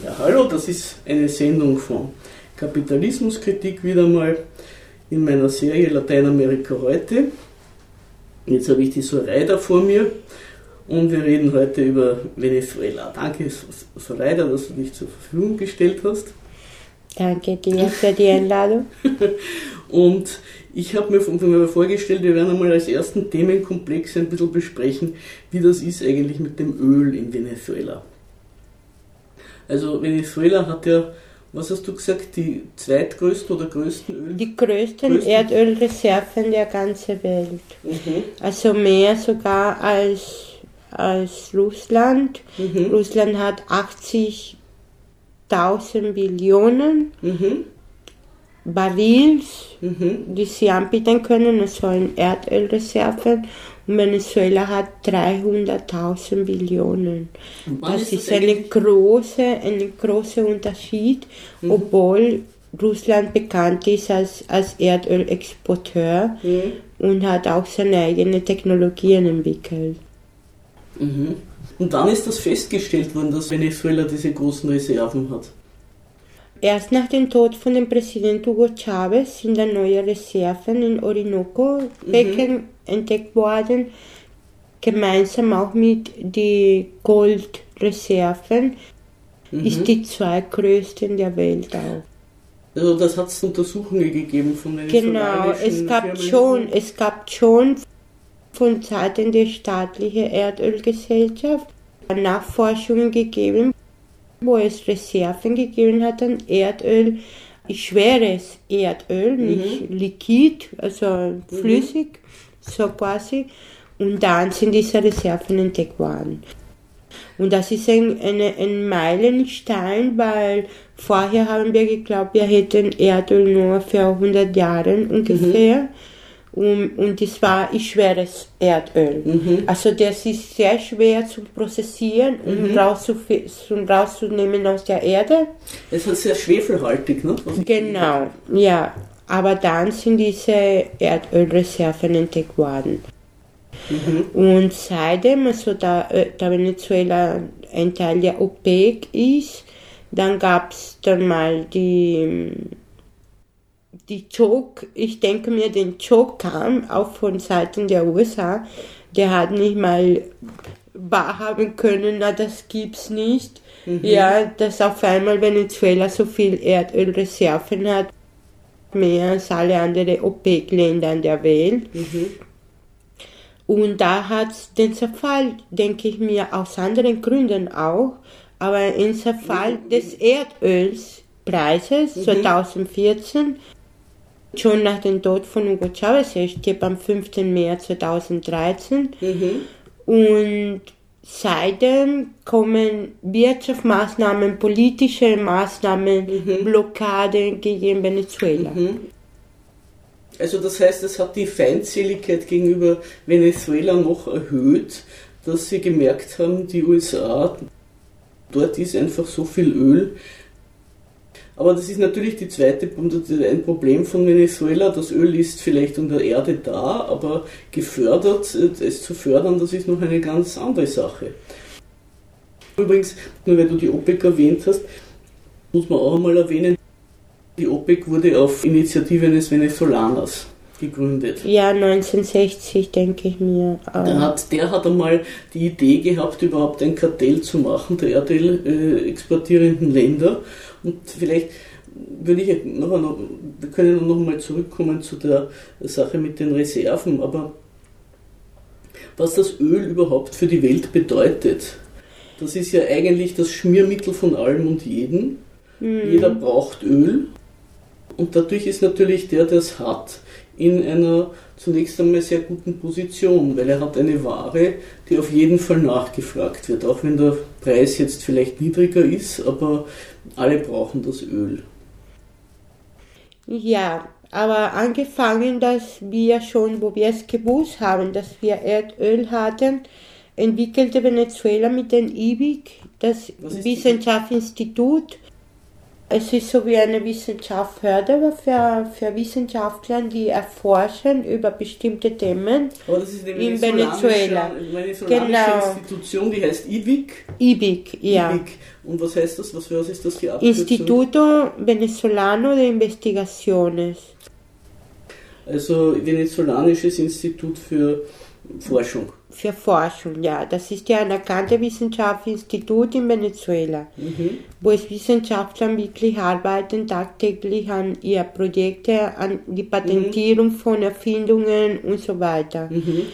Ja, hallo, das ist eine Sendung von Kapitalismuskritik wieder mal in meiner Serie Lateinamerika heute. Jetzt habe ich die Soraya vor mir und wir reden heute über Venezuela. Danke, Soraya, dass du dich zur Verfügung gestellt hast. Danke dir für die Einladung. und ich habe mir vorgestellt, wir werden einmal als ersten Themenkomplex ein bisschen besprechen, wie das ist eigentlich mit dem Öl in Venezuela. Also Venezuela hat ja, was hast du gesagt, die zweitgrößten oder größten Öl? Die größten, größten? Erdölreserven der ganzen Welt. Mhm. Also mehr sogar als, als Russland. Mhm. Russland hat 80.000 Billionen. Mhm. Barils, mhm. die sie anbieten können, also in Erdölreserven. Und Venezuela hat 300.000 Billionen. Das ist, ist ein großer ein großer Unterschied, mhm. obwohl Russland bekannt ist als, als Erdölexporteur mhm. und hat auch seine eigenen Technologien entwickelt. Mhm. Und dann ist das festgestellt worden, dass Venezuela diese großen Reserven hat. Erst nach dem Tod von dem Präsident Hugo Chavez sind dann neue Reserven in Orinoco-Becken mhm. entdeckt worden, gemeinsam auch mit den Goldreserven. Mhm. Ist die zweitgrößte der Welt auch. Also das hat es Untersuchungen gegeben von den Genau, es gab Firmen. schon, es gab schon von Seiten der staatlichen Erdölgesellschaft Nachforschungen gegeben, wo es Reserven gegeben hat an Erdöl, schweres Erdöl, mhm. nicht liquid, also mhm. flüssig, mhm. so quasi. Und dann sind diese Reserven entdeckt worden. Und das ist ein, eine, ein Meilenstein, weil vorher haben wir geglaubt, wir hätten Erdöl nur für 100 Jahre ungefähr. Mhm. Und, und das war schweres Erdöl. Mhm. Also das ist sehr schwer zu prozessieren und mhm. rauszunehmen aus der Erde. Es ist sehr schwefelhaltig, ne? Genau, ja. Aber dann sind diese Erdölreserven entdeckt worden. Mhm. Und seitdem, also da, äh, da Venezuela ein Teil der OPEC ist, dann gab es dann mal die die Joke, ich denke mir, den Joke kam auch von Seiten der USA. Der hat nicht mal wahrhaben können, na, das gibt's nicht. Mhm. Ja, dass auf einmal Venezuela so viel Erdölreserven hat, mehr als alle anderen OPEC-Länder der Welt. Mhm. Und da hat es den Zerfall, denke ich mir, aus anderen Gründen auch, aber im Zerfall mhm. des Erdölspreises mhm. 2014 Schon nach dem Tod von Hugo Chavez, er starb am 5. März 2013. Mhm. Und seitdem kommen Wirtschaftsmaßnahmen, politische Maßnahmen, mhm. Blockade gegen Venezuela. Mhm. Also das heißt, es hat die Feindseligkeit gegenüber Venezuela noch erhöht, dass sie gemerkt haben, die USA, dort ist einfach so viel Öl, aber das ist natürlich die zweite, ein Problem von Venezuela. Das Öl ist vielleicht unter Erde da, aber gefördert, äh, es zu fördern, das ist noch eine ganz andere Sache. Übrigens, nur weil du die OPEC erwähnt hast, muss man auch einmal erwähnen, die OPEC wurde auf Initiative eines Venezolaners gegründet. Ja, 1960 denke ich mir. Der hat, der hat einmal die Idee gehabt, überhaupt ein Kartell zu machen der Erdöl äh, exportierenden Länder und vielleicht würde ich noch, noch wir können noch mal zurückkommen zu der Sache mit den Reserven, aber was das Öl überhaupt für die Welt bedeutet, das ist ja eigentlich das Schmiermittel von allem und jedem. Mhm. Jeder braucht Öl und dadurch ist natürlich der, der es hat, in einer zunächst einmal sehr guten Position, weil er hat eine Ware, die auf jeden Fall nachgefragt wird, auch wenn der Preis jetzt vielleicht niedriger ist, aber alle brauchen das Öl. Ja, aber angefangen, dass wir schon, wo wir es gewusst haben, dass wir Erdöl hatten, entwickelte Venezuela mit dem IBIC, das Wissenschaftsinstitut, Es ist so wie eine Wissenschaftsförderung für, für Wissenschaftler, die erforschen über bestimmte Themen Aber das ist eine in Venezuela. venezolanische Genau. Institution, die heißt IBIC. IBIC, ja. IBIC. Und was heißt das? Was, was ist das die Abkürzung? Instituto Venezolano de Investigaciones. Also Venezolanisches Institut für Forschung. Für Forschung, ja. Das ist ja ein anerkanntes Wissenschaftsinstitut in Venezuela, Mhm. wo es Wissenschaftler wirklich arbeiten tagtäglich an ihre Projekte, an die Patentierung von Erfindungen und so weiter. Mhm.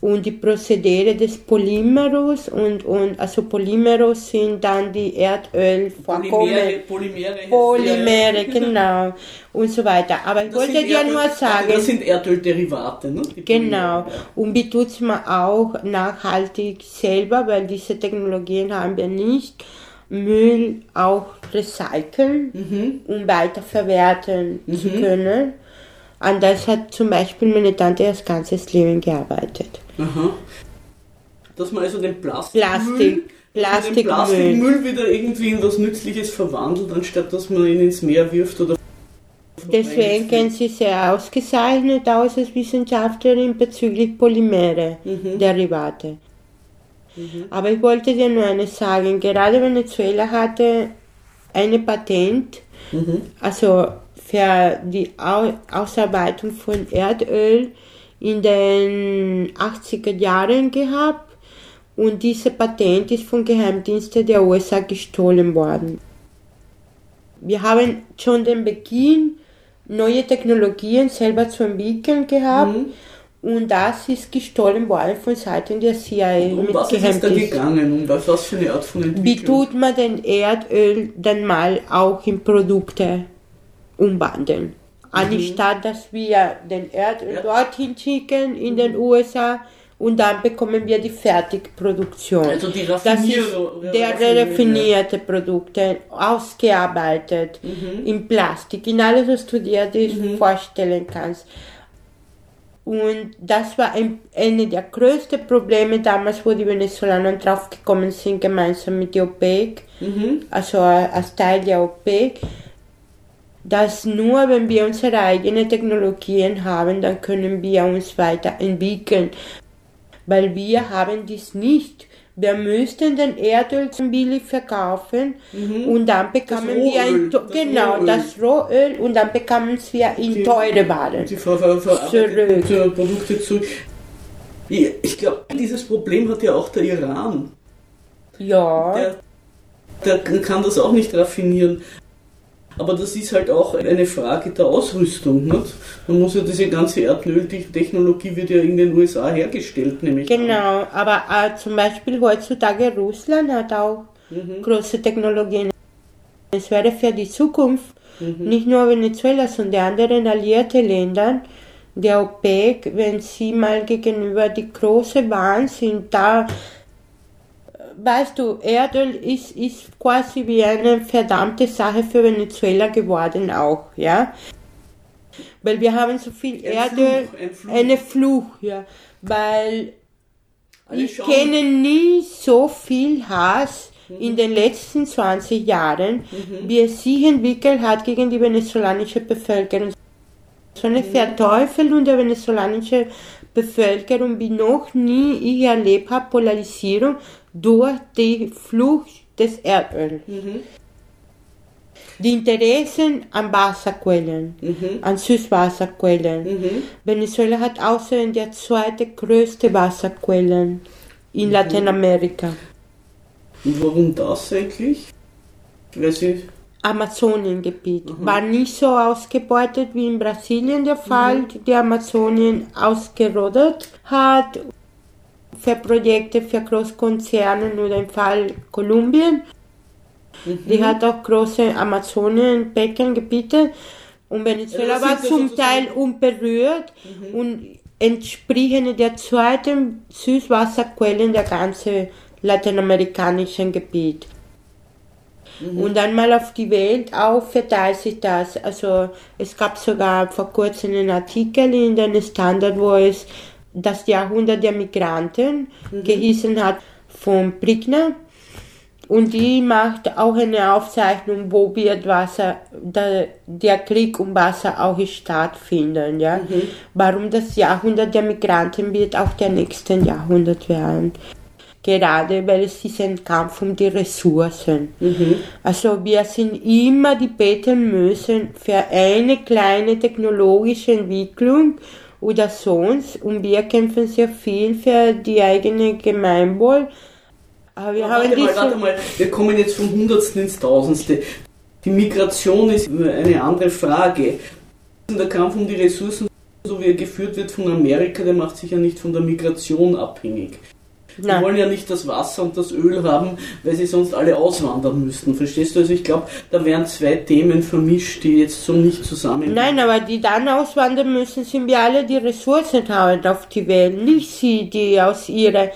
Und die Prozedere des Polymeros und, und also Polymeros sind dann die Erdölvorkommen. Polymere, Polymere, Polymere, genau. Und so weiter. Aber ich Das wollte dir Erdöl- nur sagen. Das sind Erdölderivate, ne? Die Genau. Polymere, Und wie tut's man auch nachhaltig selber, weil diese Technologien haben wir nicht, Müll auch recyceln, Mhm. um weiterverwerten zu können. An das hat zum Beispiel meine Tante das ganze Leben gearbeitet. Aha. Dass man also den Plastikmüll, Plastik, man den Plastikmüll. Wieder irgendwie in was Nützliches verwandelt, anstatt dass man ihn ins Meer wirft oder Deswegen kennt sie sehr ausgezeichnet aus als Wissenschaftlerin bezüglich Polymere, Derivate. Aber ich wollte dir nur eines sagen, gerade Venezuela hatte eine Patent, also für die Au Ausarbeitung von Erdöl in den 80er Jahren gehabt und diese Patent ist von Geheimdiensten der USA gestohlen worden. Wir haben schon den Beginn, neue Technologien selber zu entwickeln gehabt und das ist gestohlen worden von Seiten der CIA um mit was ist es da gegangen? Um was, was für eine Art von Wie Entwicklung? tut man den Erdöl dann mal auch in Produkte umwandeln? Anstatt dass wir den Erdöl Ja. dorthin schicken in den USA und dann bekommen wir die Fertigproduktion. Also die Das ist der raffinierte Produkte, ausgearbeitet, in Plastik, in alles, was du dir das vorstellen kannst. Und das war ein, eine der größten Probleme damals, wo die Venezolaner draufgekommen sind, gemeinsam mit der OPEC, Mhm. also als Teil der OPEC, dass nur wenn wir unsere eigenen Technologien haben, dann können wir uns weiterentwickeln. Weil wir haben dies nicht. Wir müssten den Erdöl zum billig verkaufen und dann bekamen wir ein, das genau Rohöl. das Rohöl und dann bekamen wir in Die- teure Waren. Die ver ver verarbeiteten Zurück. Produkte zurück. Ich, ich glaube, dieses Problem hat ja auch der Iran. Ja, Der, der kann das auch nicht raffinieren. Aber das ist halt auch eine Frage der Ausrüstung. Nicht? Man muss ja diese ganze Erdöltechnologie wird ja in den USA hergestellt, nämlich. genau. Aber äh, zum Beispiel heutzutage Russland hat auch große Technologien. Es wäre für die Zukunft nicht nur Venezuela, sondern die anderen alliierte Länder der OPEC, wenn sie mal gegenüber die große Wahnsinn da weißt du, Erdöl ist, ist quasi wie eine verdammte Sache für Venezuela geworden auch, ja. Weil wir haben so viel Ein Erdöl, Fluch, ein Fluch. eine Fluch, ja. Weil Alle ich schauen- kenne nie so viel Hass in den letzten 20 Jahren, wie es sich entwickelt hat gegen die venezolanische Bevölkerung. So eine Verteufelung der venezolanischen Bevölkerung, wie noch nie ich erlebt habe, Polarisierung durch die Flucht des Erdöls. Die Interessen an Wasserquellen, an Süßwasserquellen. Venezuela hat außerdem der zweite größte Wasserquellen in Lateinamerika. Und warum das eigentlich? Weil sie. Amazoniengebiet war nicht so ausgebeutet wie in Brasilien der Fall, die Amazonien ausgerottet hat für Projekte für Großkonzerne oder im Fall Kolumbien. Die hat auch große Amazonienbeckengebiete und Venezuela Ja, war zum Teil unberührt und entsprechend der zweiten Süßwasserquellen der ganzen lateinamerikanischen Gebiet. Und einmal auf die Welt auch verteilt sich das. Also es gab sogar vor kurzem einen Artikel in den Standard, wo es das Jahrhundert der Migranten gehießen hat von Prickner. Und die macht auch eine Aufzeichnung, wo wird Wasser, der, der Krieg um Wasser auch stattfinden, ja. Mhm. Warum das Jahrhundert der Migranten wird auch der nächsten Jahrhundert werden. Gerade weil es ist ein Kampf um die Ressourcen. Mhm. Also wir sind immer die beten müssen für eine kleine technologische Entwicklung oder sonst und wir kämpfen sehr viel für die eigene Gemeinwohl aber wir haben warte, mal, warte mal, wir kommen jetzt vom Hundertsten ins Tausendste. Die Migration ist eine andere Frage. Der Kampf um die Ressourcen, so wie er geführt wird von Amerika, der macht sich ja nicht von der Migration abhängig. Die wollen ja nicht das Wasser und das Öl haben, weil sie sonst alle auswandern müssten. Verstehst du? Also ich glaube, da werden zwei Themen vermischt, die jetzt so nicht zusammen. Nein, aber die dann auswandern müssen, sind wir alle, die Ressourcen haben auf die Welt, nicht sie, die aus ihrer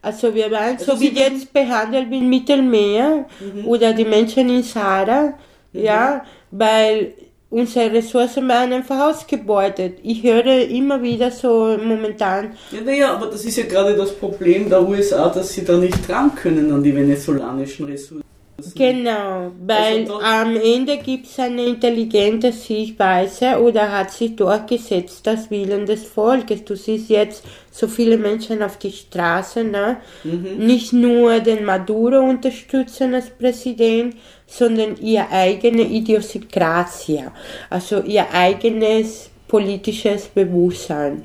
also wir werden also so wie jetzt behandelt wie im Mittelmeer mhm. oder die Menschen in Sahara, mhm. ja, weil unsere Ressourcen werden einfach ausgebeutet. Ich höre immer wieder so momentan. Ja, naja, aber das ist ja gerade das Problem der USA, dass sie da nicht dran können an die venezolanischen Ressourcen. Genau, weil also am Ende gibt es eine intelligente Sichtweise oder hat sich durchgesetzt das Willen des Volkes. Du siehst jetzt so viele Menschen auf die Straße, ne? Mhm. nicht nur den Maduro unterstützen als Präsident, sondern ihr eigene Idiosynkrasie, also ihr eigenes politisches Bewusstsein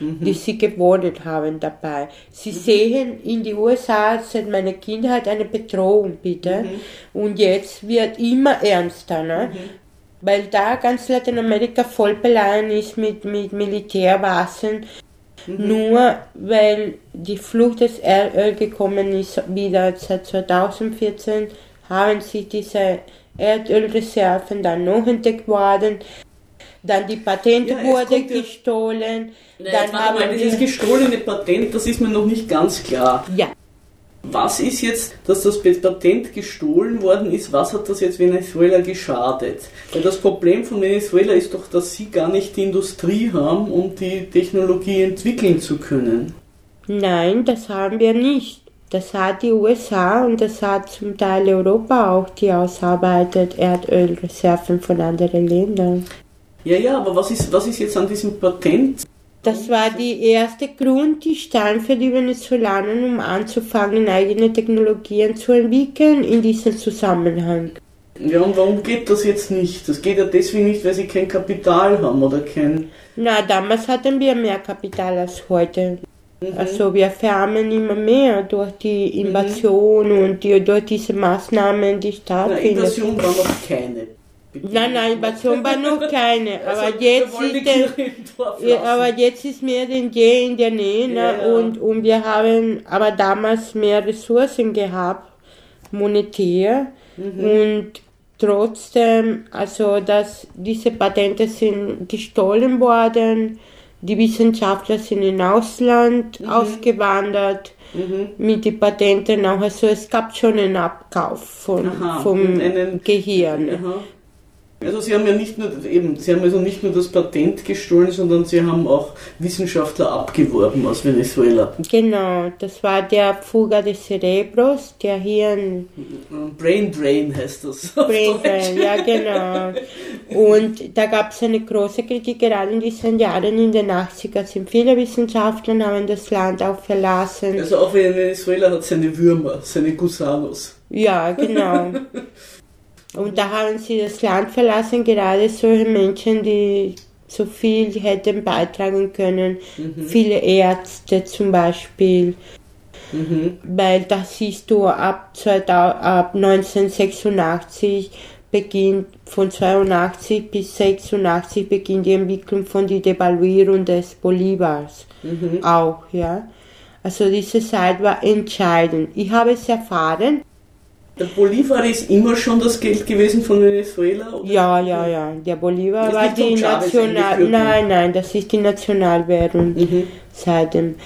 mhm. die sie gewonnen haben dabei. Sie mhm. sehen in die USA seit meiner Kindheit eine Bedrohung, bitte. Mhm. Und jetzt wird immer ernster, ne? Mhm. Weil da ganz Lateinamerika voll beladen ist mit, mit Militärwaffen. Mhm. Nur weil die Flucht des Erdöl gekommen ist, wieder seit 2014, haben sie diese Erdölreserven dann noch entdeckt worden dann die Patente ja, wurde gestohlen. Ja, dann haben mal, dieses gestohlene Patent, das ist mir noch nicht ganz klar. Ja. Was ist jetzt, dass das Patent gestohlen worden ist, was hat das jetzt Venezuela geschadet? Weil das Problem von Venezuela ist doch, dass sie gar nicht die Industrie haben, um die Technologie entwickeln zu können. Nein, das haben wir nicht. Das hat die USA und das hat zum Teil Europa auch, die ausarbeitet Erdölreserven von anderen Ländern. Ja, ja, aber was ist, was ist jetzt an diesem Patent? Das war die erste Grund, die stand für die Venezolaner, um anzufangen, eigene Technologien zu entwickeln in diesem Zusammenhang. Ja, und warum geht das jetzt nicht? Das geht ja deswegen nicht, weil sie kein Kapital haben oder kein. Na, damals hatten wir mehr Kapital als heute. Mhm. Also wir verarmen immer mehr durch die Invasion mhm. und die, durch diese Maßnahmen, die stattfinden. Invasion war noch keine. Nein, nein, Invasion war noch keine. Also, aber, jetzt ist der, aber jetzt ist mehr denn je in der Nähe. Ne? Ja. Und, und wir haben aber damals mehr Ressourcen gehabt, monetär. Mhm. Und trotzdem, also dass diese Patente sind gestohlen worden. Die Wissenschaftler sind in Ausland mhm. ausgewandert mhm. mit den Patenten auch. Also es gab schon einen Abkauf von, Aha, vom einen, Gehirn. Aha. Also Sie haben ja nicht nur eben, Sie haben also nicht nur das Patent gestohlen, sondern Sie haben auch Wissenschaftler abgeworben aus Venezuela. Genau, das war der Fuga de Cerebros, der hier ein Brain Drain heißt das. Brain Drain, ja genau. Und da gab es eine große Kritik, gerade in diesen Jahren, in den 80er sind viele Wissenschaftler haben das Land auch verlassen. Also auch Venezuela hat seine Würmer, seine Gusanos. Ja, genau. Und da haben sie das Land verlassen, gerade solche Menschen, die so viel hätten beitragen können. Mhm. Viele Ärzte zum Beispiel. Mhm. Weil da siehst du, ab, 2000, ab 1986 beginnt, von 82 bis 86 beginnt die Entwicklung von der Devaluierung des Bolivars. Mhm. Auch, ja. Also diese Zeit war entscheidend. Ich habe es erfahren, der Bolivar ist immer schon das Geld gewesen von Venezuela? Oder? Ja, ja, ja. Der Bolivar war die National. Nein, nein, das ist die Nationalwährung mhm. seitdem.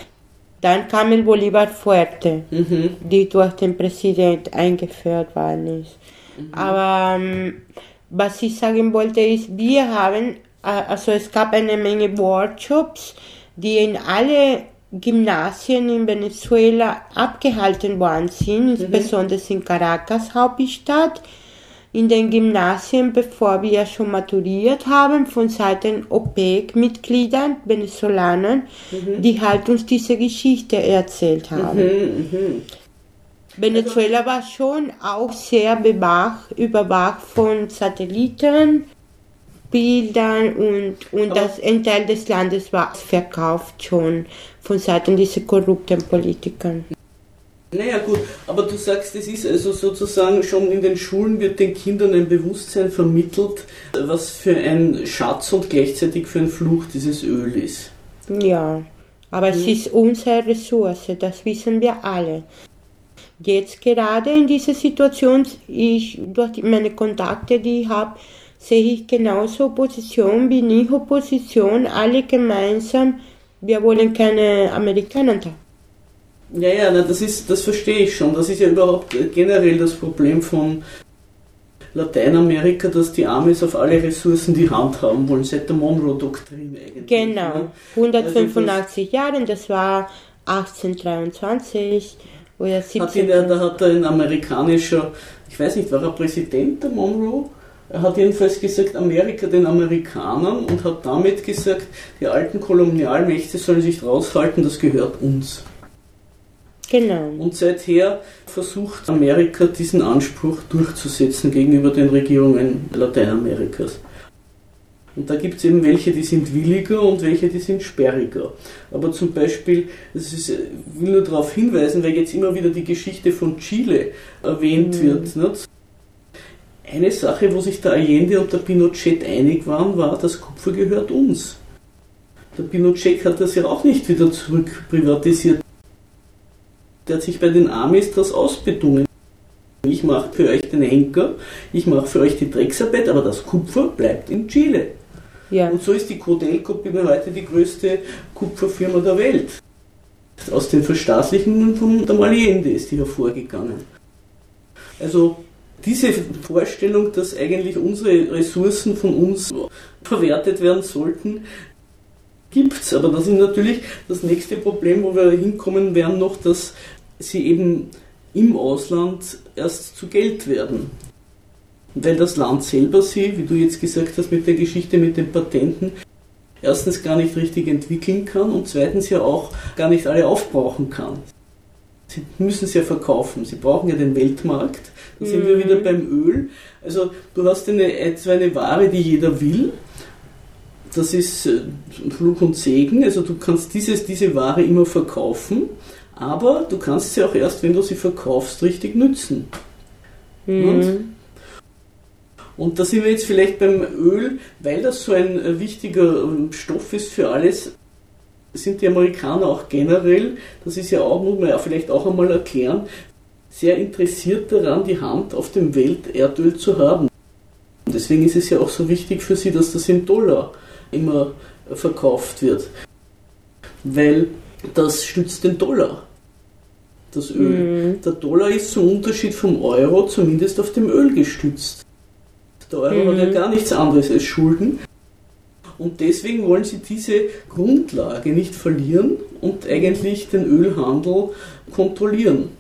Dann kam el Bolivar Fuerte, mhm. die durch den Präsident eingeführt worden ist. Mhm. Aber ähm, was ich sagen wollte ist, wir haben, äh, also es gab eine Menge Workshops, die in alle Gymnasien in Venezuela abgehalten worden sind, mhm. insbesondere in Caracas Hauptstadt. In den Gymnasien, bevor wir schon maturiert haben, von Seiten OPEC-Mitgliedern, Venezolanern, mhm. die halt uns diese Geschichte erzählt haben. Mhm, mhm. Venezuela war schon auch sehr bewacht, überwacht von Satelliten, Bildern und, und das, ein Teil des Landes war verkauft schon von Seiten dieser korrupten Politiker. Naja gut, aber du sagst, es ist also sozusagen schon in den Schulen wird den Kindern ein Bewusstsein vermittelt, was für ein Schatz und gleichzeitig für ein Fluch dieses Öl ist. Ja, aber hm. es ist unsere Ressource, das wissen wir alle. Jetzt gerade in dieser Situation, ich durch meine Kontakte, die ich habe, sehe ich genauso Opposition wie nicht Opposition, alle gemeinsam, wir wollen keine Amerikaner da. Ja, ja, das, ist, das verstehe ich schon. Das ist ja überhaupt generell das Problem von Lateinamerika, dass die Amis auf alle Ressourcen die Hand haben wollen, seit der Monroe-Doktrin eigentlich. Genau, 185 also Jahre, das war 1823 oder 17. Hat ihn, da hat ein amerikanischer, ich weiß nicht, war er Präsident der Monroe? Er hat jedenfalls gesagt, Amerika den Amerikanern und hat damit gesagt, die alten Kolonialmächte sollen sich raushalten, das gehört uns. Genau. Und seither versucht Amerika diesen Anspruch durchzusetzen gegenüber den Regierungen Lateinamerikas. Und da gibt es eben welche, die sind williger und welche, die sind sperriger. Aber zum Beispiel, das ist, ich will nur darauf hinweisen, weil jetzt immer wieder die Geschichte von Chile erwähnt mhm. wird. Nicht? Eine Sache, wo sich der Allende und der Pinochet einig waren, war, das Kupfer gehört uns. Der Pinochet hat das ja auch nicht wieder zurück privatisiert. Der hat sich bei den Amis das ausbedungen. Ich mache für euch den Henker, ich mache für euch die Drecksarbeit, aber das Kupfer bleibt in Chile. Ja. Und so ist die Codelco heute die größte Kupferfirma der Welt. Aus den Verstaatlichungen von der Allende ist die hervorgegangen. Also diese Vorstellung, dass eigentlich unsere Ressourcen von uns verwertet werden sollten, gibt es. Aber das ist natürlich das nächste Problem, wo wir hinkommen werden noch, dass sie eben im Ausland erst zu Geld werden. Weil das Land selber sie, wie du jetzt gesagt hast mit der Geschichte mit den Patenten, erstens gar nicht richtig entwickeln kann und zweitens ja auch gar nicht alle aufbrauchen kann. Sie müssen es ja verkaufen, sie brauchen ja den Weltmarkt da sind wir wieder mhm. beim Öl. Also du hast eine, zwar eine Ware, die jeder will. Das ist äh, Fluch und Segen. Also du kannst dieses, diese Ware immer verkaufen, aber du kannst sie auch erst, wenn du sie verkaufst, richtig nützen. Mhm. Und, und da sind wir jetzt vielleicht beim Öl, weil das so ein äh, wichtiger ähm, Stoff ist für alles, sind die Amerikaner auch generell, das ist ja auch, muss man ja vielleicht auch einmal erklären, sehr interessiert daran, die Hand auf dem Welterdöl zu haben. Und deswegen ist es ja auch so wichtig für sie, dass das in Dollar immer verkauft wird. Weil das stützt den Dollar, das Öl. Mhm. Der Dollar ist zum Unterschied vom Euro zumindest auf dem Öl gestützt. Der Euro mhm. hat ja mhm. gar nichts anderes als Schulden. Und deswegen wollen sie diese Grundlage nicht verlieren und eigentlich den Ölhandel kontrollieren.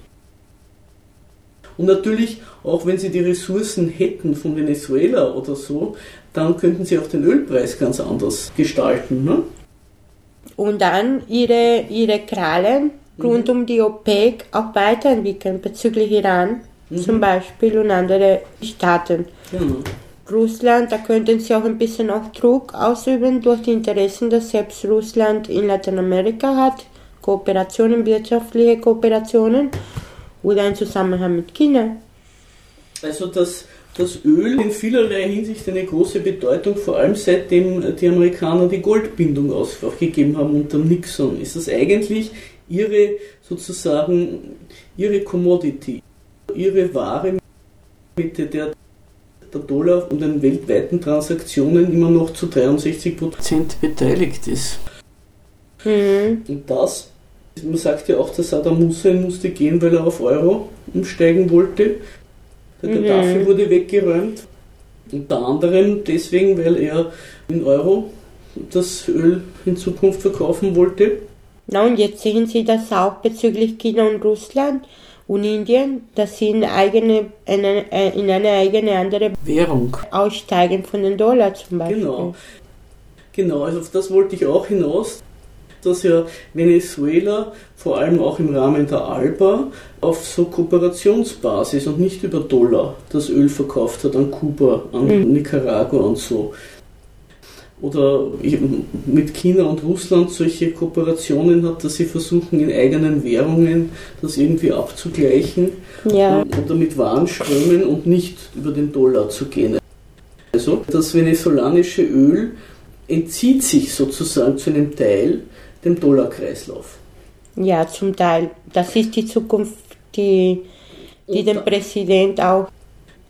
Und natürlich, auch wenn sie die Ressourcen hätten von Venezuela oder so, dann könnten sie auch den Ölpreis ganz anders gestalten. Ne? Und dann ihre, ihre Krallen mhm. rund um die OPEC auch weiterentwickeln bezüglich Iran mhm. zum Beispiel und andere Staaten. Genau. Russland, da könnten sie auch ein bisschen auch Druck ausüben durch die Interessen, dass selbst Russland in Lateinamerika hat, Kooperationen, wirtschaftliche Kooperationen oder ein Zusammenhang mit China? Also das, das Öl in vielerlei Hinsicht eine große Bedeutung, vor allem seitdem die Amerikaner die Goldbindung aufgegeben haben unter Nixon, ist das eigentlich ihre sozusagen ihre Commodity, ihre Ware, mit der der Dollar an den weltweiten Transaktionen immer noch zu 63% beteiligt ist. Mhm. Und das man sagt ja auch, der Saddam Hussein musste gehen, weil er auf Euro umsteigen wollte. Der mhm. Gaddafi wurde weggeräumt. Unter anderem deswegen, weil er in Euro das Öl in Zukunft verkaufen wollte. Na, und jetzt sehen Sie das auch bezüglich China und Russland und Indien, dass sie in, eigene, in, eine, in eine eigene andere Währung aussteigen von den Dollar zum Beispiel. Genau. Genau, also auf das wollte ich auch hinaus, dass ja Venezuela vor allem auch im Rahmen der ALBA auf so Kooperationsbasis und nicht über Dollar das Öl verkauft hat an Kuba, an mhm. Nicaragua und so oder mit China und Russland solche Kooperationen hat, dass sie versuchen, in eigenen Währungen das irgendwie abzugleichen ja. oder mit Warenströmen und nicht über den Dollar zu gehen. Also das venezolanische Öl entzieht sich sozusagen zu einem Teil dem Dollarkreislauf. Ja, zum Teil. Das ist die Zukunft, die, die dem Präsident auch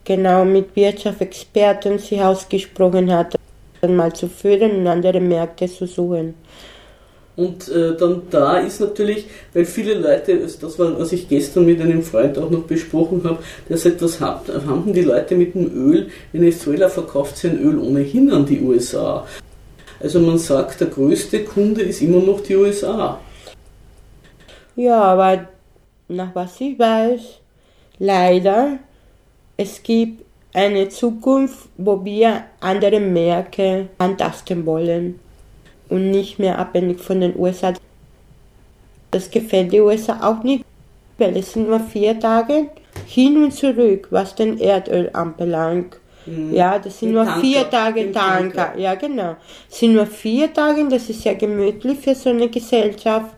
genau mit Wirtschaftsexperten sich ausgesprochen hat mal zu führen und andere Märkte zu suchen. Und äh, dann da ist natürlich, weil viele Leute, das war, was ich gestern mit einem Freund auch noch besprochen habe, der sagt, was haben die Leute mit dem Öl? Venezuela verkauft sein Öl ohnehin an die USA. Also man sagt, der größte Kunde ist immer noch die USA. Ja, aber nach was ich weiß, leider, es gibt eine Zukunft, wo wir andere Märkte antasten wollen und nicht mehr abhängig von den USA. Das gefällt den USA auch nicht, weil es sind nur vier Tage hin und zurück, was den Erdöl anbelangt. Mhm. Ja, das sind nur Tanker. vier Tage Tanker. Tanker. Ja, genau. Das sind nur vier Tage, das ist ja gemütlich für so eine Gesellschaft.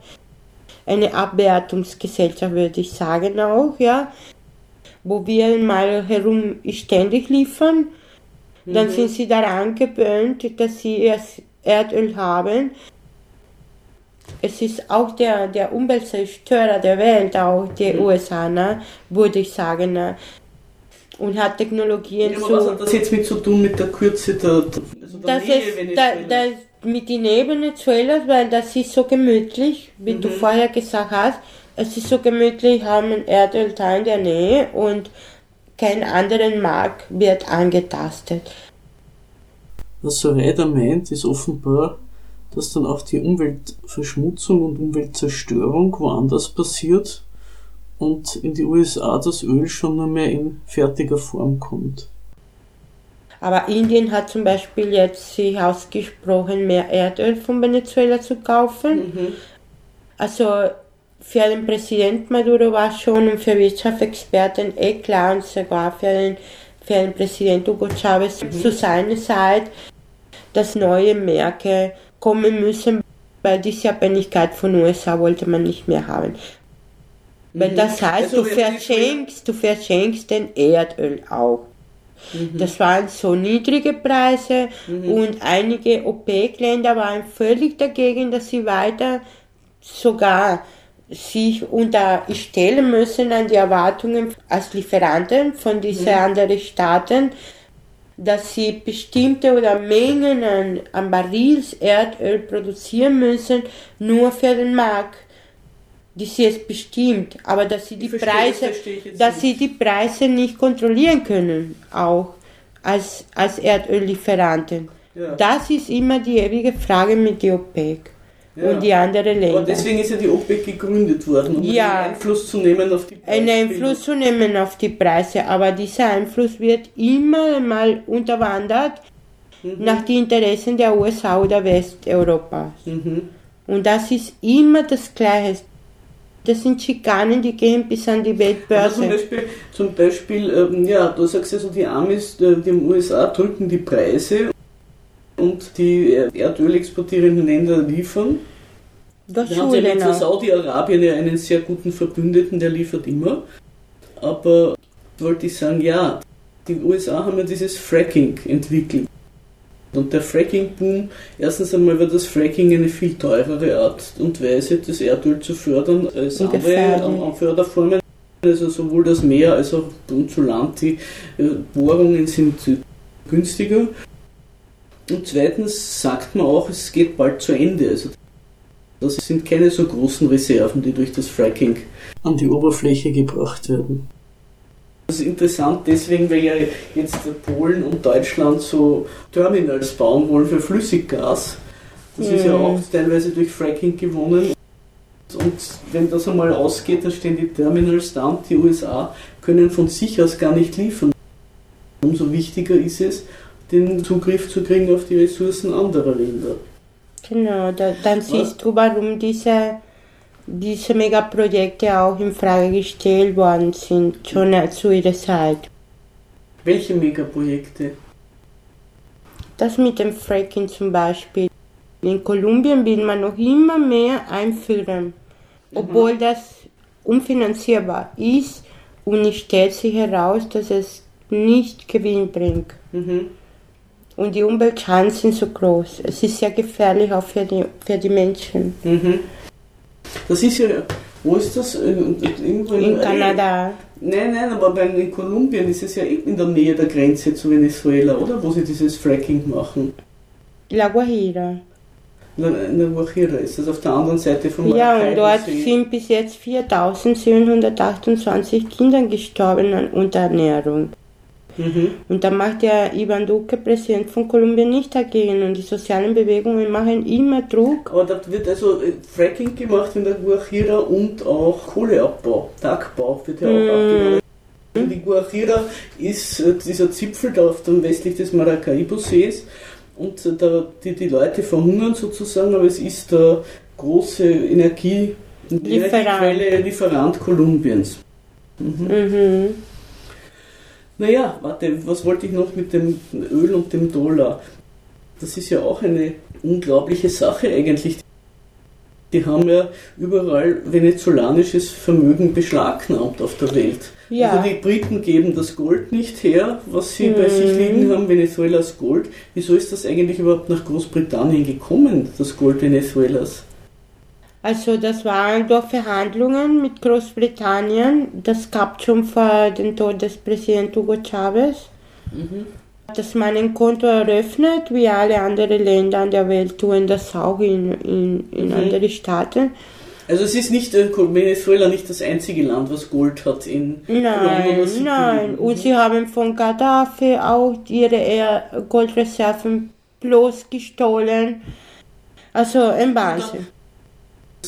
Eine Abwertungsgesellschaft, würde ich sagen auch, ja wo wir mal herum ständig liefern. Mhm. Dann sind sie daran gewöhnt, dass sie erst Erdöl haben. Es ist auch der, der Umweltzerstörer der Welt, auch die mhm. USA, ne, würde ich sagen. Ne. Und hat Technologien ja, so. Was hat das jetzt mit zu tun mit der Kürze der, also der das ist, da, das, mit den Nähe Venezuelas, weil das ist so gemütlich, wie mhm. du vorher gesagt hast es ist so gemütlich, haben ein Erdölteil in der Nähe und kein anderen Markt wird angetastet. Was Soreda meint, ist offenbar, dass dann auch die Umweltverschmutzung und Umweltzerstörung woanders passiert und in die USA das Öl schon nur mehr in fertiger Form kommt. Aber Indien hat zum Beispiel jetzt sich ausgesprochen, mehr Erdöl von Venezuela zu kaufen. Mhm. Also für den Präsident Maduro war schon und für Wirtschaftsexperten eh klar und sogar für den, für den Präsident Hugo Chavez mhm. zu seiner Zeit, dass neue Märkte kommen müssen, weil diese Abhängigkeit von USA wollte man nicht mehr haben. Weil mhm. das heißt, also, du verschenkst, du verschenkst den Erdöl auch. Mhm. Das waren so niedrige Preise mhm. und einige OPEC-Länder waren völlig dagegen, dass sie weiter sogar sich unterstellen müssen an die Erwartungen als Lieferanten von diesen mhm. anderen Staaten, dass sie bestimmte oder Mengen an, an Barils Erdöl produzieren müssen, nur für den Markt. Die sie es bestimmt, aber dass sie die Preise, dass sie die Preise nicht kontrollieren können, auch als, als Erdöllieferanten. Ja. Das ist immer die ewige Frage mit der OPEC ja. und die anderen Länder. Und deswegen ist ja die OPEC gegründet worden, um ja, Einfluss zu nehmen auf die Preise. Einen Einfluss zu nehmen auf die Preise, aber dieser Einfluss wird immer mal unterwandert mhm. nach den Interessen der USA oder Westeuropas. Mhm. Und das ist immer das Gleiche. Das sind Schikanen, die gehen bis an die Weltbörse. Zum Beispiel, zum Beispiel ähm, ja, du sagst ja so, die Amis, die, die USA drücken die Preise und die Erdöl exportierenden Länder liefern. Das da haben sie mit Saudi-Arabien ja einen sehr guten Verbündeten, der liefert immer. Aber wollte ich sagen, ja, die USA haben ja dieses Fracking entwickelt. Und der Fracking-Boom, erstens einmal war das Fracking eine viel teurere Art und Weise, das Erdöl zu fördern als andere Förderformen. Also sowohl das Meer als auch zu Land, die äh, Bohrungen sind günstiger. Und zweitens sagt man auch, es geht bald zu Ende. Also das sind keine so großen Reserven, die durch das Fracking an die Oberfläche gebracht werden. Das ist interessant deswegen, weil ja jetzt Polen und Deutschland so Terminals bauen wollen für Flüssiggas. Das mhm. ist ja auch teilweise durch Fracking gewonnen. Und wenn das einmal ausgeht, dann stehen die Terminals da und die USA können von sich aus gar nicht liefern. Umso wichtiger ist es, den Zugriff zu kriegen auf die Ressourcen anderer Länder. Genau, da, dann siehst du, warum diese, diese Megaprojekte auch in Frage gestellt worden sind, schon zu ihrer Zeit. Welche Megaprojekte? Das mit dem Fracking zum Beispiel. In Kolumbien will man noch immer mehr einführen, obwohl mhm. das unfinanzierbar ist und es stellt sich heraus, dass es nicht Gewinn bringt. Mhm. Und die Umweltschäden sind so groß. Es ist sehr gefährlich auch für die, für die Menschen. Mhm. Das ist ja, wo ist das? Irgendwo in, in Kanada. Nein, nein, aber bei, in Kolumbien ist es ja in der Nähe der Grenze zu Venezuela, oder? Wo sie dieses Fracking machen. La Guajira. La, La Guajira ist das auf der anderen Seite vom Ja, und dort sind bis jetzt 4728 Kinder gestorben an Unterernährung. Mhm. Und da macht der Ivan Duque, Präsident von Kolumbien, nicht dagegen. Und die sozialen Bewegungen machen immer Druck. Aber da wird also äh, Fracking gemacht in der Guajira und auch Kohleabbau, Tagbau wird ja auch mhm. abgebaut. Die Guajira ist äh, dieser Zipfel da auf dem westlich des Maracaibo-Sees und äh, da, die, die Leute verhungern sozusagen, aber es ist der große Energie, Lieferant. Lieferant Kolumbiens. Mhm. Mhm. Naja, warte, was wollte ich noch mit dem Öl und dem Dollar? Das ist ja auch eine unglaubliche Sache eigentlich. Die haben ja überall venezolanisches Vermögen beschlagnahmt auf der Welt. Ja. Also die Briten geben das Gold nicht her, was sie mhm. bei sich liegen haben, Venezuelas Gold. Wieso ist das eigentlich überhaupt nach Großbritannien gekommen, das Gold Venezuelas? Also das waren doch Verhandlungen mit Großbritannien. Das gab schon vor dem Tod des Präsidenten Hugo Chavez. Mhm. Dass man ein Konto eröffnet, wie alle anderen Länder der Welt tun das auch in, in, in mhm. andere Staaten. Also es ist nicht äh, Venezuela nicht das einzige Land, was Gold hat in Nein, nein. Und sie haben von Gaddafi auch ihre Goldreserven bloß gestohlen. Also ein Wahnsinn.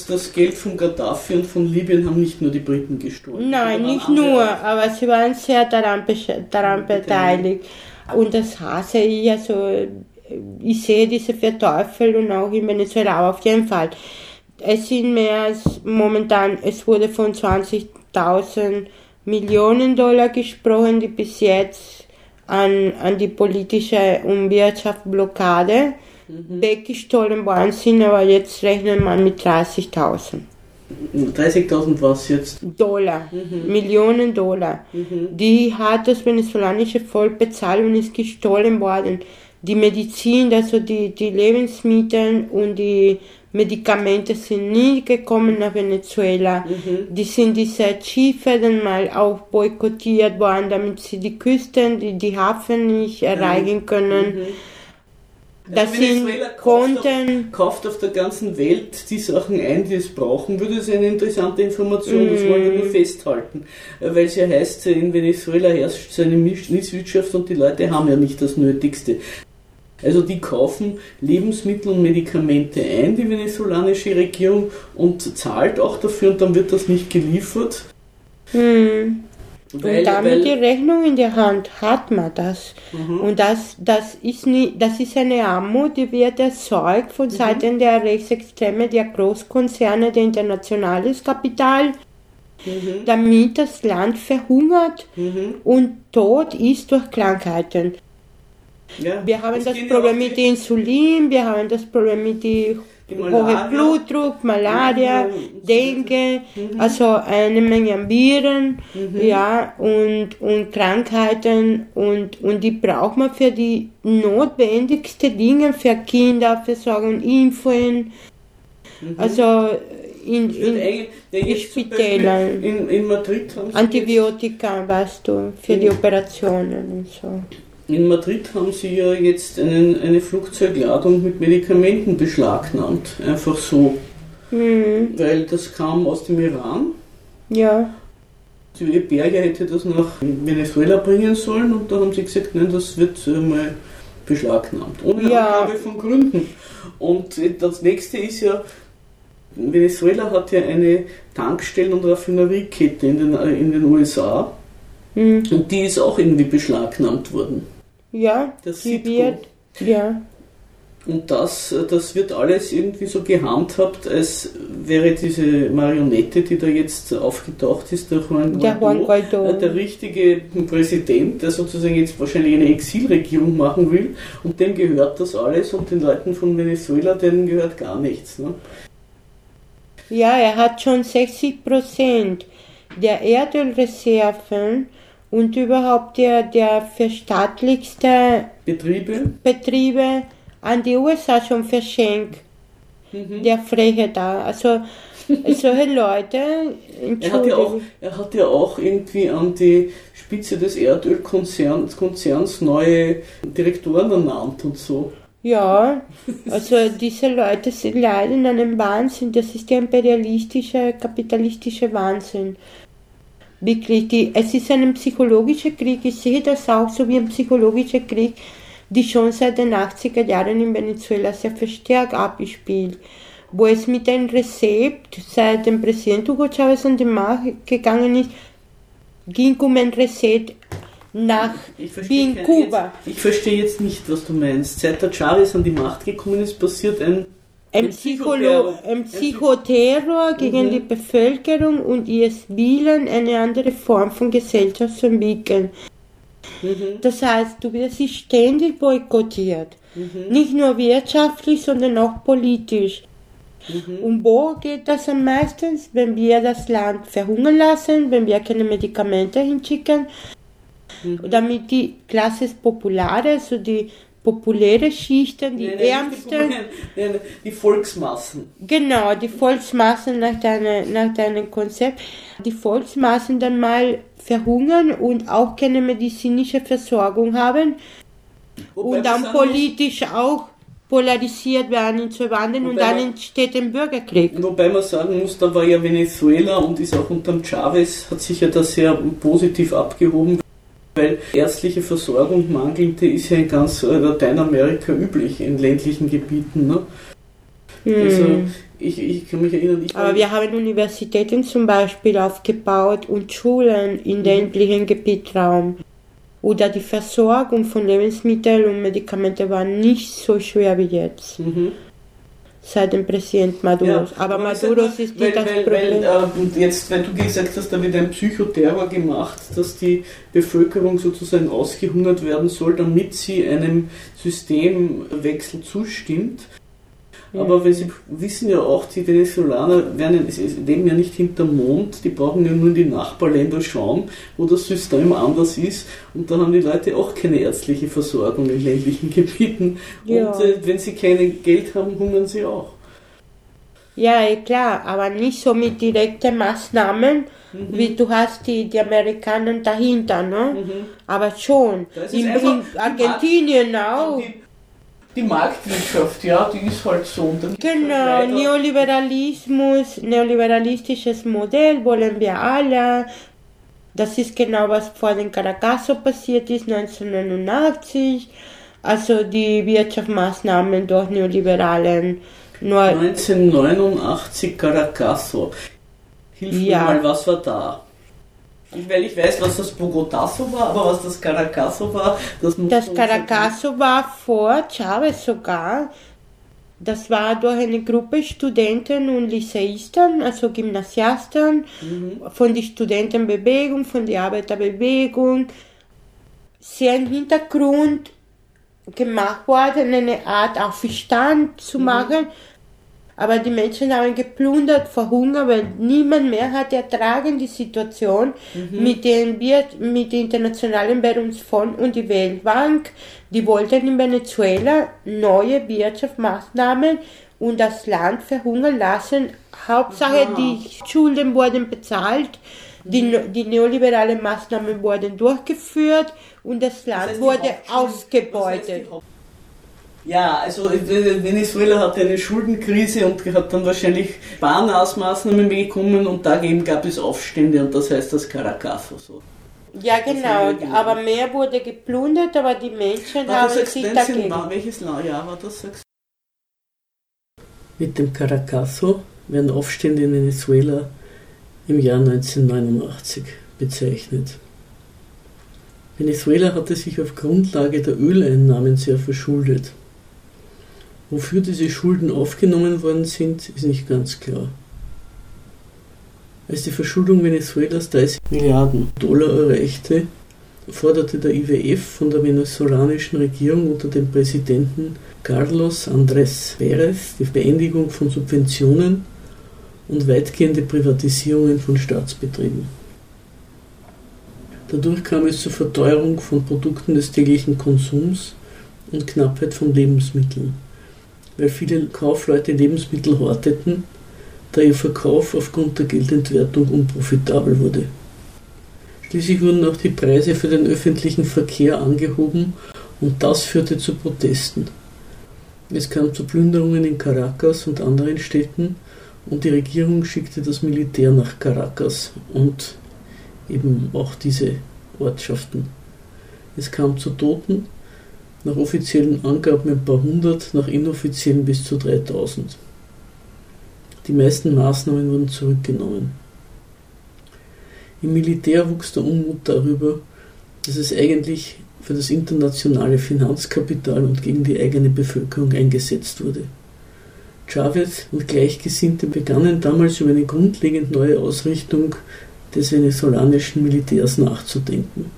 Das Geld von Gaddafi und von Libyen haben nicht nur die Briten gestohlen. Nein, nicht nur, aber sie waren sehr daran, daran beteiligt. Und das hasse ich, also ich sehe diese Verteufelung auch in Venezuela, auf jeden Fall. Es sind mehr als momentan, es wurde von 20.000 Millionen Dollar gesprochen, die bis jetzt an, an die politische und Wirtschaftsblockade mhm. weggestohlen worden sind, aber jetzt rechnet man mit 30.000. 30.000 was jetzt? Dollar, mhm. Millionen Dollar. Mhm. Die hat das venezolanische Volk bezahlt und ist gestohlen worden. Die Medizin, also die, die Lebensmittel und die Medikamente sind nie gekommen nach Venezuela. Mhm. Die sind diese Schiffe dann mal auch boykottiert worden, damit sie die Küsten, die, die Hafen nicht erreichen mhm. können. Das also sind Konten. Kauft auf der ganzen Welt die Sachen ein, die es brauchen würde. Das ist eine interessante Information, das wollen wir nur mm. festhalten. Weil es ja heißt, in Venezuela herrscht so eine Misswirtschaft und die Leute haben ja nicht das Nötigste. Also die kaufen Lebensmittel und Medikamente ein, die venezolanische Regierung, und zahlt auch dafür und dann wird das nicht geliefert. Hm. Weil, und damit weil, die Rechnung in der Hand hat man das. Mhm. Und das, das, ist nie, das ist eine Armut, die wird erzeugt von mhm. Seiten der Rechtsextreme, der Großkonzerne, der internationales Kapital, mhm. damit das Land verhungert mhm. und tot ist durch Krankheiten. Ja, wir haben das, das Problem mit Insulin, wir haben das Problem mit dem hohen Blutdruck, Malaria, Dengue, mhm. also eine Menge Viren, mhm. ja, und, und Krankheiten und, und die braucht man für die notwendigsten Dinge für Kinder, Versorgung, Impfen, mhm. also in, in, in Spitälern. In, in Madrid Antibiotika, weißt du, für die Operationen und so. In Madrid haben sie ja jetzt einen, eine Flugzeugladung mit Medikamenten beschlagnahmt. Einfach so. Mhm. Weil das kam aus dem Iran. Ja. Die Berger hätte das nach Venezuela bringen sollen und da haben sie gesagt, nein, das wird äh, mal beschlagnahmt. Ohne ja. Angabe von Gründen. Und das nächste ist ja, Venezuela hat ja eine Tankstellen- und Raffineriekette in den, in den USA Mhm. und die ist auch irgendwie beschlagnahmt worden. Ja, Das die Citgo. wird, ja. Und das, das wird alles irgendwie so gehandhabt, als wäre diese Marionette, die da jetzt aufgetaucht ist, der Juan Der Juan Guaido. äh, der richtige Präsident, der sozusagen jetzt wahrscheinlich eine Exilregierung machen will und dem gehört das alles und den Leuten von Venezuela, denen gehört gar nichts. Ne? Ja, er hat schon 60 Prozent der Erdölreserven und überhaupt der, der verstaatlichste Betriebe, Betriebe an die USA schon verschenkt. Mhm. Der Freche da. Also solche Leute, Er hat, ja auch, er hat ja auch irgendwie an die Spitze des Erdölkonzerns Konzerns neue Direktoren ernannt und so. Ja, also diese Leute sind leiden an einem Wahnsinn. Das ist der imperialistische, kapitalistische Wahnsinn. Wirklich, die, es ist ein psychologischer Krieg. Ich sehe das auch so wie ein psychologischer Krieg, die schon seit den 80er Jahren in Venezuela sehr verstärkt abgespielt. Wo es mit einem Rezept, seit dem Präsident Hugo Chavez an die Macht gegangen ist, ging um ein Rezept nach Ich wie in Kuba. Jetzt, ich verstehe jetzt nicht, was du meinst. Seit der Chavez an die Macht gekommen ist, passiert ein, Ein, Psycholo Psychoterror. ein Psychoterror gegen Mhm. die Bevölkerung und ihres Willen, eine andere Form von Gesellschaft zu entwickeln. Mhm. Das heißt, du wirst sie ständig boykottiert. Mhm. Nicht nur wirtschaftlich, sondern auch politisch. Mhm. Und wo geht das am meisten? Wenn wir das Land verhungern lassen, wenn wir keine Medikamente hinschicken, Mhm. damit die Klasse Populare, also die populäre Schichten, die Nein, nein, Ärmsten, die, nein, die Volksmassen. Genau, die Volksmassen nach deinem, nach deinem Konzept. Die Volksmassen dann mal verhungern und auch keine medizinische Versorgung haben Wobei und dann sagen muss- politisch auch polarisiert werden in zwei Wandern und dann entsteht ein Bürgerkrieg. Wobei man sagen muss, da war ja Venezuela und ist auch unter Chavez, hat sich ja da sehr positiv abgehoben, weil ärztliche Versorgung mangelnde ist ja in ganz äh, Lateinamerika üblich, in ländlichen Gebieten. Ne? Also Hm. ich, ich kann mich erinnern, ich Aber wir haben Universitäten zum Beispiel aufgebaut und Schulen im Mhm. ländlichen Gebietraum. Oder die Versorgung von Lebensmitteln und Medikamenten war nicht so schwer wie jetzt. Mhm. Seit dem Präsident Maduros. aber ich sag Maduros nur, ist nicht das weil, Problem. Weil, äh, und jetzt, weil du gesagt hast, da wird ein Psychoterror gemacht, dass die Bevölkerung sozusagen ausgehungert werden soll, damit sie einem Systemwechsel zustimmt. Aber weil sie wissen ja auch, die Venezolaner werden, leben ja nicht hinterm Mond, die brauchen ja nur in die Nachbarländer schauen, wo das System anders ist. Und da haben die Leute auch keine ärztliche Versorgung in ländlichen Gebieten. Ja. Und äh, wenn sie kein Geld haben, hungern sie auch. Ja, eh, klar, aber nicht so mit direkten Maßnahmen, Mhm. wie du hast die, die Amerikaner dahinter, ne? Mhm. Aber schon. In, in Argentinien auch. Die, die Marktwirtschaft, ja, die ist halt so. Und dann halt Genau, Neoliberalismus, neoliberalistisches Modell wollen wir alle. Das ist genau, was vor dem Caracaso passiert ist, 1989. Also die Wirtschaftsmaßnahmen durch Neoliberalen. Nur 1989 Caracaso. Hilf Ja. mir mal, was war da? Weil ich weiß, was das Bogotazo war, aber was das Caracaso war, das muss Das Caracaso war vor Chavez sogar. Das war durch eine Gruppe Studenten und Lyceisten, also Gymnasiasten, von der Studentenbewegung, von der Arbeiterbewegung, sehr im Hintergrund gemacht worden, eine Art Aufstand zu machen. Aber die Menschen haben geplundert vor Hunger, weil niemand mehr hat ertragen die Situation mit, den, Wir- mit dem Internationalen Währungsfonds und die Weltbank. Die wollten in Venezuela neue Wirtschaftsmaßnahmen und das Land verhungern lassen. Hauptsache, Aha. die Schulden wurden bezahlt, die, ne- die neoliberalen Maßnahmen wurden durchgeführt und das Land Das heißt, wurde ausgebeutet. Ja, also äh, Venezuela hatte eine Schuldenkrise und hat dann wahrscheinlich Barnasmaßnahmen bekommen und dagegen gab es Aufstände und das heißt das Caracaso so. Ja, genau, aber mehr wurde geplundert, aber die Menschen War haben das sich 19, dagegen. war, welches Jahr war das? Mit dem Caracaso? werden Aufstände in Venezuela im Jahr 1989 bezeichnet. Venezuela hatte sich auf Grundlage der Öleinnahmen sehr verschuldet. Wofür diese Schulden aufgenommen worden sind, ist nicht ganz klar. Als die Verschuldung Venezuelas 30 Milliarden Dollar erreichte, forderte der IWF von der venezolanischen Regierung unter dem Präsidenten Carlos Andrés Pérez die Beendigung von Subventionen und weitgehende Privatisierungen von Staatsbetrieben. Dadurch kam es zur Verteuerung von Produkten des täglichen Konsums und Knappheit von Lebensmitteln, weil viele Kaufleute Lebensmittel horteten, da ihr Verkauf aufgrund der Geldentwertung unprofitabel wurde. Schließlich wurden auch die Preise für den öffentlichen Verkehr angehoben und das führte zu Protesten. Es kam zu Plünderungen in Caracas und anderen Städten und die Regierung schickte das Militär nach Caracas und eben auch diese Ortschaften. Es kam zu Toten, nach offiziellen Angaben ein paar hundert, nach inoffiziellen bis zu 3000. Die meisten Maßnahmen wurden zurückgenommen. Im Militär wuchs der Unmut darüber, dass es eigentlich für das internationale Finanzkapital und gegen die eigene Bevölkerung eingesetzt wurde. Chavez und Gleichgesinnte begannen damals über eine grundlegend neue Ausrichtung des venezolanischen Militärs nachzudenken.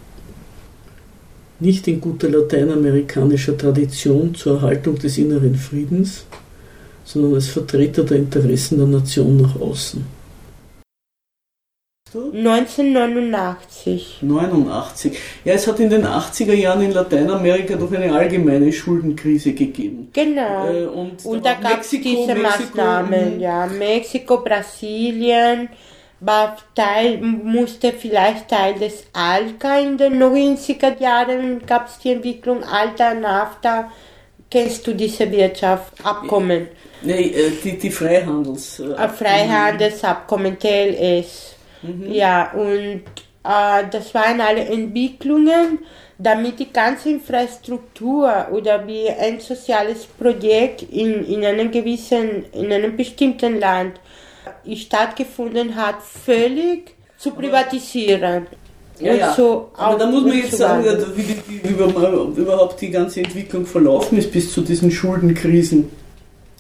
Nicht in guter lateinamerikanischer Tradition zur Erhaltung des inneren Friedens, sondern als Vertreter der Interessen der Nation nach außen. 1989. 89. Ja, es hat in den 80er Jahren in Lateinamerika doch eine allgemeine Schuldenkrise gegeben. Genau. Äh, und, und da gab es diese Mexiko, Maßnahmen, ja. Mexiko, Brasilien, war Teil, musste vielleicht Teil des ALCA in den 90er Jahren, gab es die Entwicklung ALTA, NAFTA. Kennst du diese Wirtschaftsabkommen? Nee, äh, die, die Freihandels... Äh, Freihandelsabkommen, TLS. Mhm. Ja, und äh, das waren alle Entwicklungen, damit die ganze Infrastruktur oder wie ein soziales Projekt in, in einem gewissen, in einem bestimmten Land stattgefunden hat, völlig zu privatisieren. Ja, ja. So Aber da muss man jetzt sagen, wie, wie, wie, überhaupt die ganze Entwicklung verlaufen ist bis zu diesen Schuldenkrisen.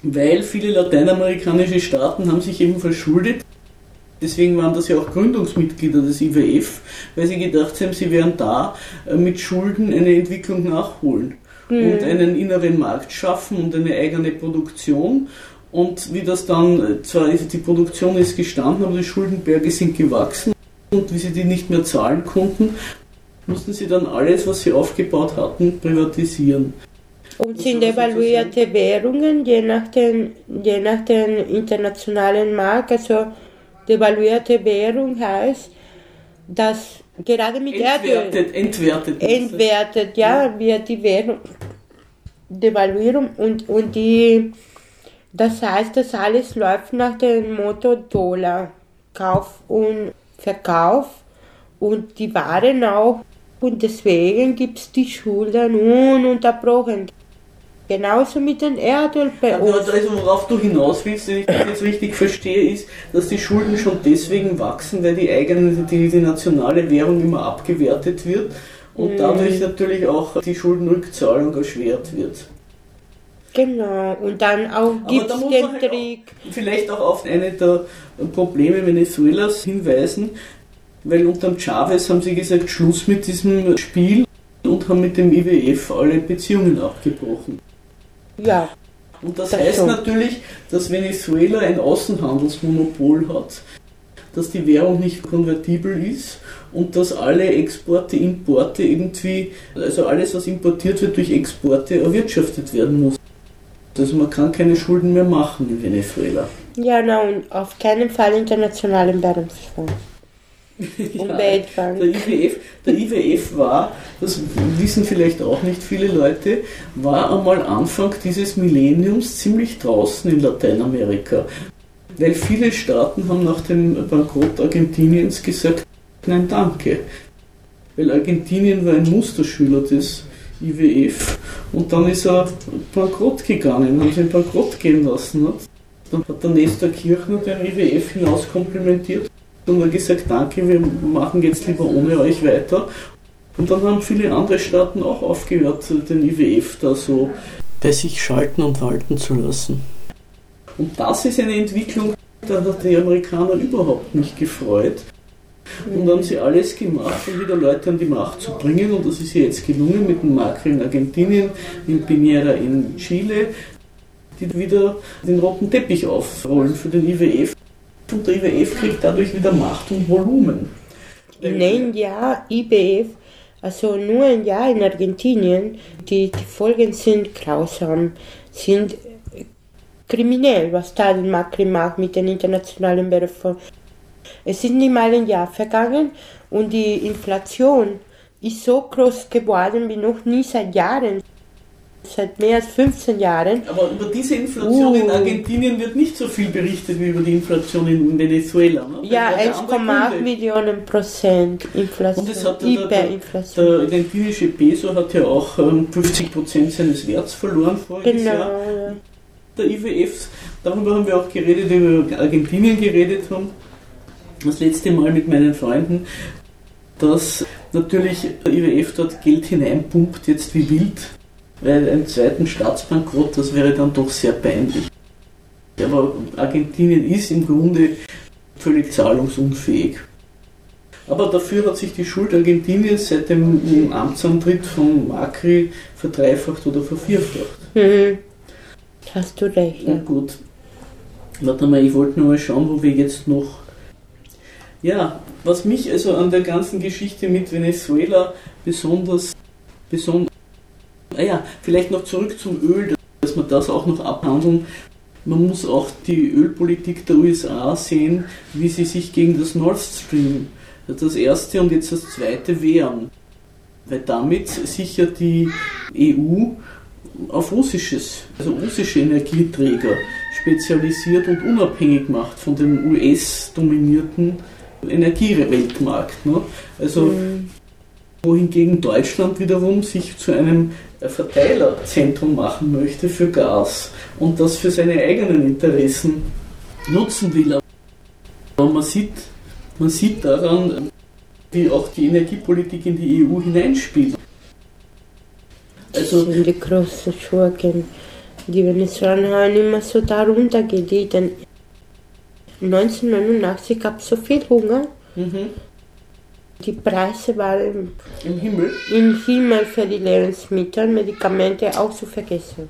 Weil viele lateinamerikanische Staaten haben sich eben verschuldet. Deswegen waren das ja auch Gründungsmitglieder des IWF, weil sie gedacht haben, sie werden da äh, mit Schulden eine Entwicklung nachholen mhm. und einen inneren Markt schaffen und eine eigene Produktion und wie das dann, äh, zwar ist die Produktion ist gestanden, aber die Schuldenberge sind gewachsen. Und wie sie die nicht mehr zahlen konnten, mussten sie dann alles, was sie aufgebaut hatten, privatisieren. Und sind evaluierte Währungen je nach, den, je nach den internationalen Markt, also devaluierte Währung heißt, dass gerade mit entwertet, Erdöl entwertet, entwertet ja, wird die Währung Devaluierung und, und die das heißt, das alles läuft nach dem Motto Dollar, Kauf und Verkauf und die Waren auch. Und deswegen gibt es die Schulden ununterbrochen. Genauso mit dem Erdöl bei uns. Also worauf du hinaus willst, wenn ich das jetzt richtig verstehe, ist, dass die Schulden schon deswegen wachsen, weil die eigene, die, die nationale Währung immer abgewertet wird und mhm. dadurch natürlich auch die Schuldenrückzahlung erschwert wird. Genau, und dann auch gibt es den halt Trick. vielleicht auch auf eine der Probleme Venezuelas hinweisen, weil unter Chavez haben sie gesagt, Schluss mit diesem Spiel und haben mit dem IWF alle Beziehungen abgebrochen. Ja. Und das, das heißt schon. natürlich, dass Venezuela ein Außenhandelsmonopol hat, dass die Währung nicht konvertibel ist und dass alle Exporte, Importe irgendwie, also alles, was importiert wird, durch Exporte erwirtschaftet werden muss. Also man kann keine Schulden mehr machen in Venezuela. Ja, na und auf keinen Fall internationalen Währungsfonds. Und ja, Weltbank. Der IWF, der IWF war, das wissen vielleicht auch nicht viele Leute, war einmal Anfang dieses Millenniums ziemlich draußen in Lateinamerika. Weil viele Staaten haben nach dem Bankrott Argentiniens gesagt, nein danke. Weil Argentinien war ein Musterschüler des IWF und dann ist er bankrott gegangen, haben sie ihn bankrott gehen lassen. Nicht? Dann hat der Nestor Kirchner den IWF hinauskomplimentiert und hat gesagt, danke, wir machen jetzt lieber ohne euch weiter. Und dann haben viele andere Staaten auch aufgehört, den IWF da so bei sich schalten und walten zu lassen. Und das ist eine Entwicklung, da hat die Amerikaner überhaupt nicht gefreut. Und haben sie alles gemacht, um wieder Leute an die Macht zu bringen. Und das ist jetzt gelungen mit dem Macri in Argentinien, mit Piñera in Chile, die wieder den roten Teppich aufrollen für den IWF. Und der IWF kriegt dadurch wieder Macht und Volumen. In einem Jahr IWF, also nur ein Jahr in Argentinien, die, die Folgen sind grausam, sind kriminell, was da den Macri macht mit den internationalen Währungsfonds. Es ist nicht mal ein Jahr vergangen und die Inflation ist so groß geworden wie noch nie seit Jahren. Seit mehr als 15 Jahren. Aber über diese Inflation uh. in Argentinien wird nicht so viel berichtet wie über die Inflation in Venezuela. Ne? Ja, 1,8 Millionen Prozent Inflation. Und es hat der, der, der, argentinische Peso hat ja auch 50 ähm, Prozent seines Werts verloren voriges genau, Jahr. Ja. Der IWF, darüber haben wir auch geredet, über Argentinien geredet haben das letzte Mal mit meinen Freunden, dass natürlich der IWF dort Geld hineinpumpt, jetzt wie wild, weil einen zweiten Staatsbankrott, das wäre dann doch sehr peinlich. Aber Argentinien ist im Grunde völlig zahlungsunfähig. Aber dafür hat sich die Schuld Argentiniens seit dem Amtsantritt von Macri verdreifacht oder vervierfacht. Mhm. Hast du recht. Ja, gut. Warte mal, ich wollte nur mal schauen, wo wir jetzt noch ja, was mich also an der ganzen Geschichte mit Venezuela besonders, besonders, naja, ah vielleicht noch zurück zum Öl, dass wir das auch noch abhandeln. Man muss auch die Ölpolitik der USA sehen, wie sie sich gegen das Nord Stream, das erste und jetzt das zweite, wehren. Weil damit sichert die EU auf russisches, also russische Energieträger spezialisiert und unabhängig macht von dem US-dominierten Energieweltmarkt. Ne? Also mhm. wohingegen Deutschland wiederum sich zu einem Verteilerzentrum machen möchte für Gas und das für seine eigenen Interessen nutzen will. Aber man sieht, man sieht daran, wie auch die Energiepolitik in die EU hineinspielt. Also, das sind die großen Schurken. Die Venezuelaner haben immer so darunter gelitten. 1989 gab es so viel Hunger. Mhm. Die Preise waren im Himmel. Im Himmel für die Lebensmittel, Medikamente auch zu vergessen.